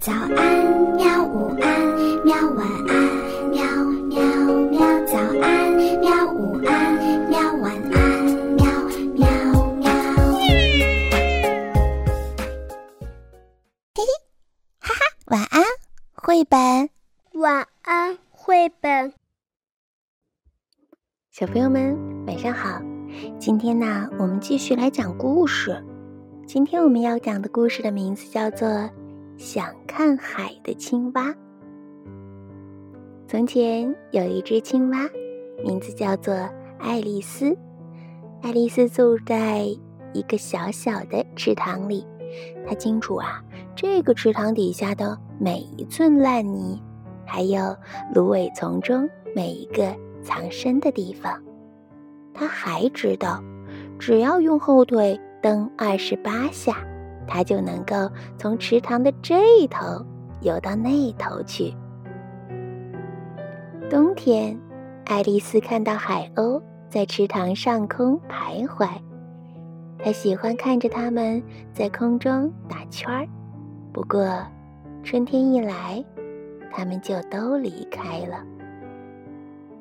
早安，喵！午安，喵！晚安，喵喵喵！早安，喵！午安，喵！晚安，喵喵喵！嘿嘿，哈哈，晚安，绘本。晚安，绘本。小朋友们，晚上好！今天呢，我们继续来讲故事。今天我们要讲的故事的名字叫做。想看海的青蛙。从前有一只青蛙，名字叫做爱丽丝。爱丽丝住在一个小小的池塘里，她清楚啊，这个池塘底下的每一寸烂泥，还有芦苇丛中每一个藏身的地方。她还知道，只要用后腿蹬二十八下。它就能够从池塘的这一头游到那一头去。冬天，爱丽丝看到海鸥在池塘上空徘徊，她喜欢看着它们在空中打圈儿。不过，春天一来，它们就都离开了。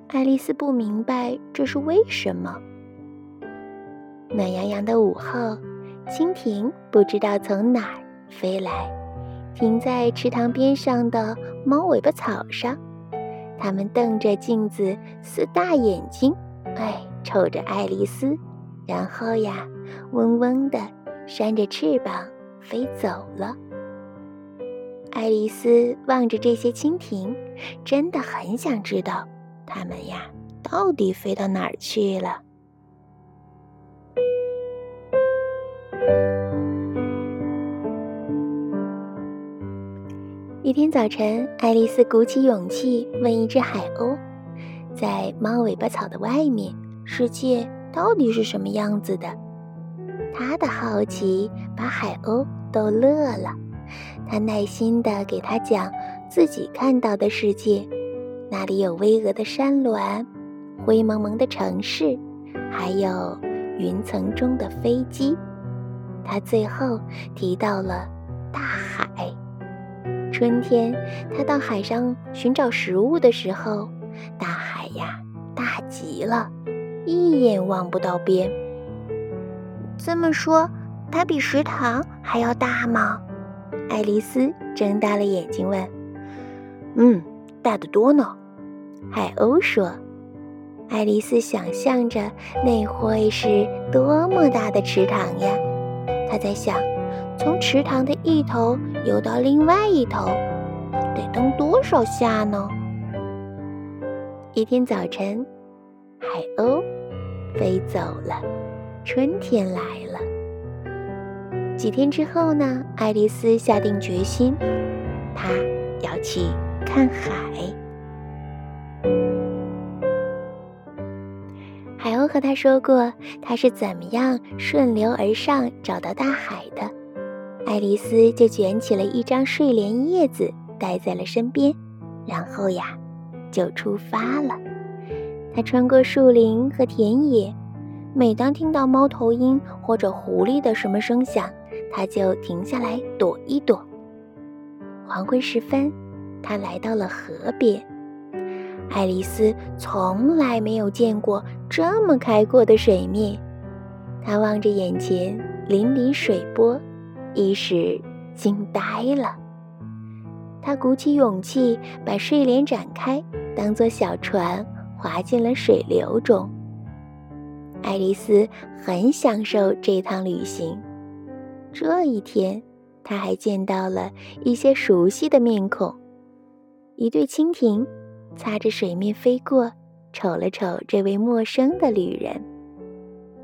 爱丽丝不明白这是为什么。暖洋洋的午后。蜻蜓不知道从哪儿飞来，停在池塘边上的猫尾巴草上。它们瞪着镜子，似大眼睛，哎，瞅着爱丽丝，然后呀，嗡嗡地扇着翅膀飞走了。爱丽丝望着这些蜻蜓，真的很想知道，它们呀，到底飞到哪儿去了。一天早晨，爱丽丝鼓起勇气问一只海鸥：“在猫尾巴草的外面，世界到底是什么样子的？”她的好奇把海鸥逗乐了。她耐心地给他讲自己看到的世界：那里有巍峨的山峦、灰蒙蒙的城市，还有云层中的飞机。他最后提到了大海。春天，他到海上寻找食物的时候，大海呀大极了，一眼望不到边。这么说，它比食堂还要大吗？爱丽丝睁大了眼睛问。“嗯，大得多呢。”海鸥说。爱丽丝想象着那会是多么大的池塘呀！她在想。从池塘的一头游到另外一头，得蹬多少下呢？一天早晨，海鸥飞走了，春天来了。几天之后呢？爱丽丝下定决心，她要去看海。海鸥和她说过，他是怎么样顺流而上找到大海的。爱丽丝就卷起了一张睡莲叶子，带在了身边，然后呀，就出发了。她穿过树林和田野，每当听到猫头鹰或者狐狸的什么声响，她就停下来躲一躲。黄昏时分，她来到了河边。爱丽丝从来没有见过这么开阔的水面，她望着眼前粼粼水波。一时惊呆了，他鼓起勇气把睡莲展开，当做小船划进了水流中。爱丽丝很享受这趟旅行。这一天，她还见到了一些熟悉的面孔：一对蜻蜓擦着水面飞过，瞅了瞅这位陌生的旅人；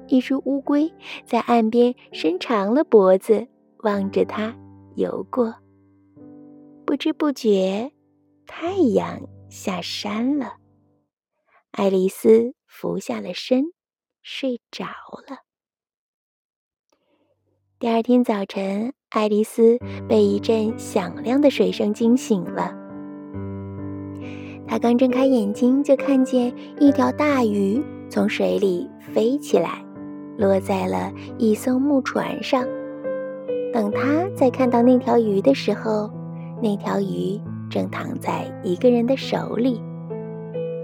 一只乌龟在岸边伸长了脖子。望着它游过，不知不觉，太阳下山了。爱丽丝伏下了身，睡着了。第二天早晨，爱丽丝被一阵响亮的水声惊醒了。她刚睁开眼睛，就看见一条大鱼从水里飞起来，落在了一艘木船上。等他再看到那条鱼的时候，那条鱼正躺在一个人的手里。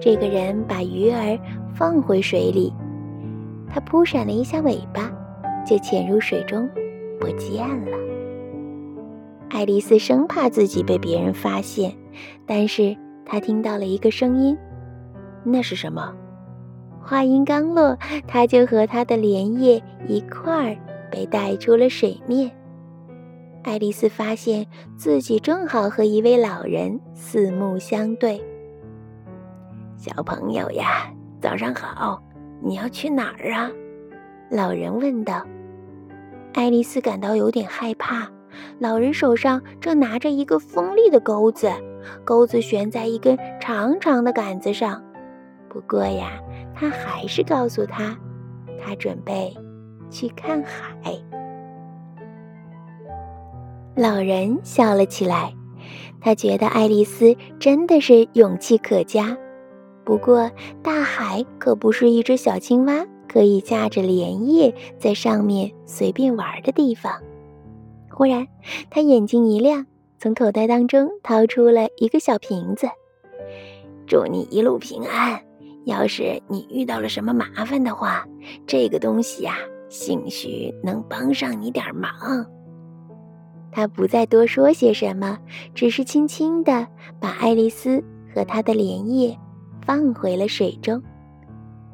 这个人把鱼儿放回水里，他扑闪了一下尾巴，就潜入水中，不见了。爱丽丝生怕自己被别人发现，但是她听到了一个声音，那是什么？话音刚落，她就和她的莲叶一块儿被带出了水面。爱丽丝发现自己正好和一位老人四目相对。小朋友呀，早上好！你要去哪儿啊？老人问道。爱丽丝感到有点害怕。老人手上正拿着一个锋利的钩子，钩子悬在一根长长的杆子上。不过呀，他还是告诉他，他准备去看海。老人笑了起来，他觉得爱丽丝真的是勇气可嘉。不过，大海可不是一只小青蛙可以驾着莲叶在上面随便玩的地方。忽然，他眼睛一亮，从口袋当中掏出了一个小瓶子。祝你一路平安。要是你遇到了什么麻烦的话，这个东西呀，兴许能帮上你点忙。他不再多说些什么，只是轻轻地把爱丽丝和她的莲叶放回了水中。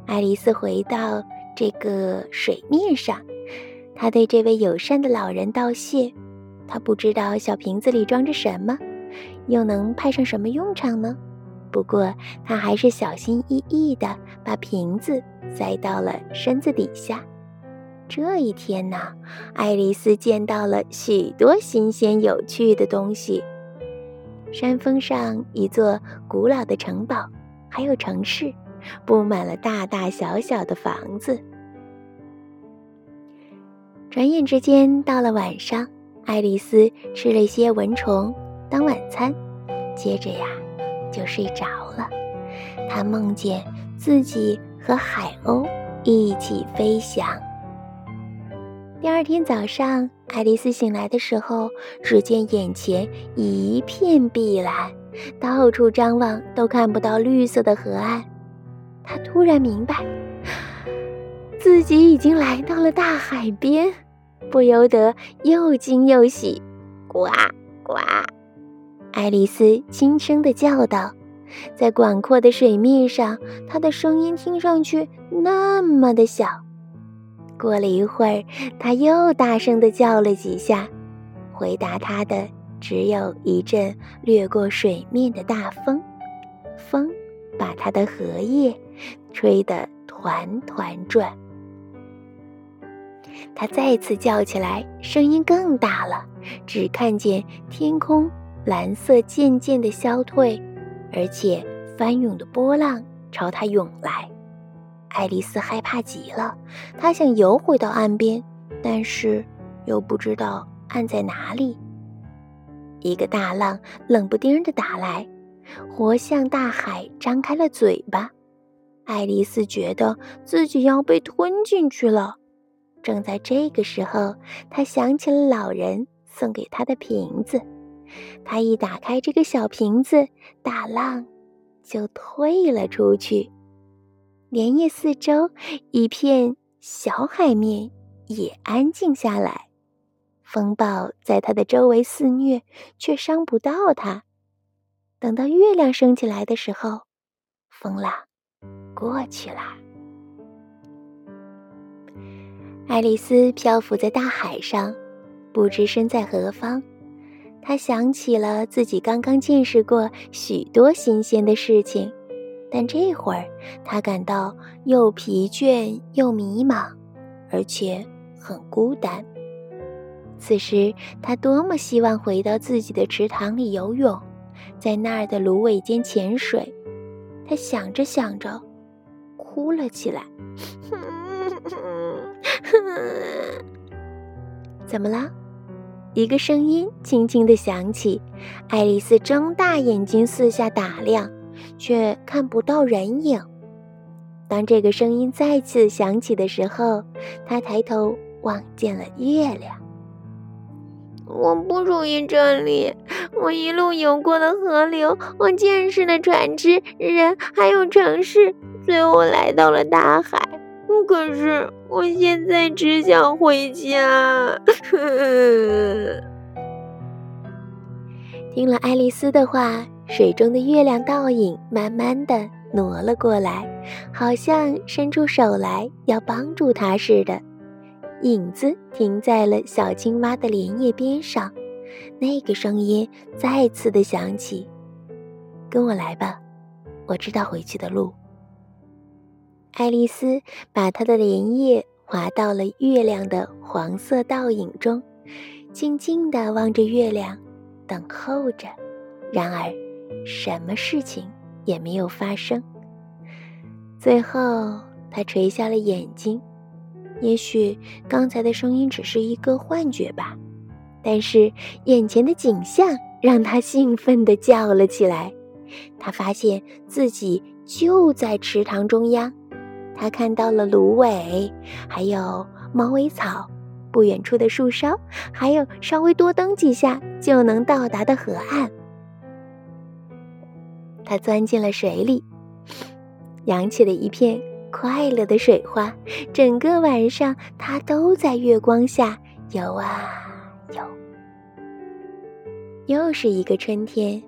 爱丽丝回到这个水面上。她对这位友善的老人道谢。她不知道小瓶子里装着什么，又能派上什么用场呢？不过他还是小心翼翼地把瓶子塞到了身子底下。这一天呢，爱丽丝见到了许多新鲜有趣的东西：山峰上一座古老的城堡，还有城市，布满了大大小小的房子。转眼之间到了晚上，爱丽丝吃了一些蚊虫当晚餐，接着呀就睡着了。她梦见自己和海鸥一起飞翔。第二天早上，爱丽丝醒来的时候，只见眼前一片碧蓝，到处张望都看不到绿色的河岸。她突然明白。自己已经来到了大海边，不由得又惊又喜。呱呱！爱丽丝轻声地叫道，在广阔的水面上，她的声音听上去那么的小。过了一会儿，她又大声地叫了几下，回答他的只有一阵掠过水面的大风，风把他的荷叶吹得团团转。他再次叫起来，声音更大了。只看见天空蓝色渐渐的消退，而且翻涌的波浪朝他涌来。爱丽丝害怕极了，她想游回到岸边，但是又不知道岸在哪里。一个大浪冷不丁的打来，活像大海张开了嘴巴。爱丽丝觉得自己要被吞进去了。正在这个时候，她想起了老人送给她的瓶子。她一打开这个小瓶子，大浪就退了出去。莲叶四周一片小海面也安静下来。风暴在它的周围肆虐，却伤不到它。等到月亮升起来的时候，风浪过去了。爱丽丝漂浮在大海上，不知身在何方。她想起了自己刚刚见识过许多新鲜的事情，但这会儿他感到又疲倦又迷茫，而且很孤单。此时，他多么希望回到自己的池塘里游泳，在那儿的芦苇间潜水。他想着想着，哭了起来。怎么了？一个声音轻轻地响起。爱丽丝睁大眼睛四下打量，却看不到人影。当这个声音再次响起的时候，他抬头望见了月亮。我不属于这里。我一路游过了河流，我见识了船只、人，还有城市，最后来到了大海。可是我现在只想回家。听了爱丽丝的话，水中的月亮倒影慢慢的挪了过来，好像伸出手来要帮助它似的。影子停在了小青蛙的莲叶边上，那个声音再次的响起：“跟我来吧，我知道回去的路。”爱丽丝把她的莲叶滑到了月亮的黄色倒影中，静静地望着月亮，等候着。然而，什么事情也没有发生。最后，他垂下了眼睛。也许刚才的声音只是一个幻觉吧，但是眼前的景象让他兴奋地叫了起来。他发现自己就在池塘中央，他看到了芦苇，还有猫尾草，不远处的树梢，还有稍微多蹬几下就能到达的河岸。它钻进了水里，扬起了一片。快乐的水花，整个晚上它都在月光下游啊游。又是一个春天，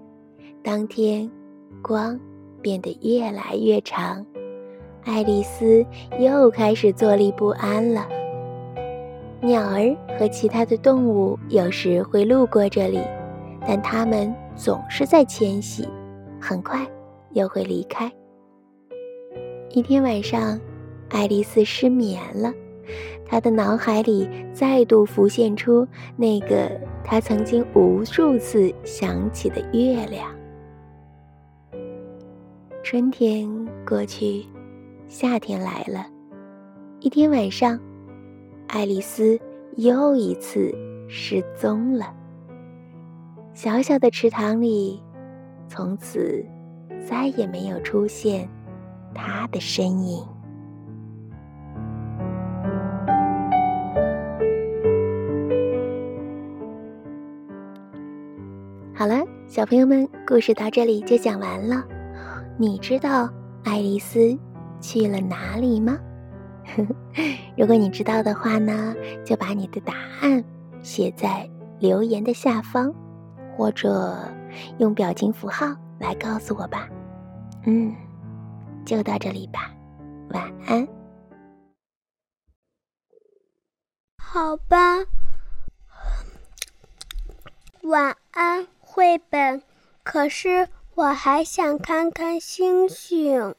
当天光变得越来越长，爱丽丝又开始坐立不安了。鸟儿和其他的动物有时会路过这里，但它们总是在迁徙，很快又会离开。一天晚上，爱丽丝失眠了，她的脑海里再度浮现出那个她曾经无数次想起的月亮。春天过去，夏天来了。一天晚上，爱丽丝又一次失踪了。小小的池塘里，从此再也没有出现。他的身影。好了，小朋友们，故事到这里就讲完了。你知道爱丽丝去了哪里吗？如果你知道的话呢，就把你的答案写在留言的下方，或者用表情符号来告诉我吧。嗯。就到这里吧，晚安。好吧，晚安，绘本。可是我还想看看星星。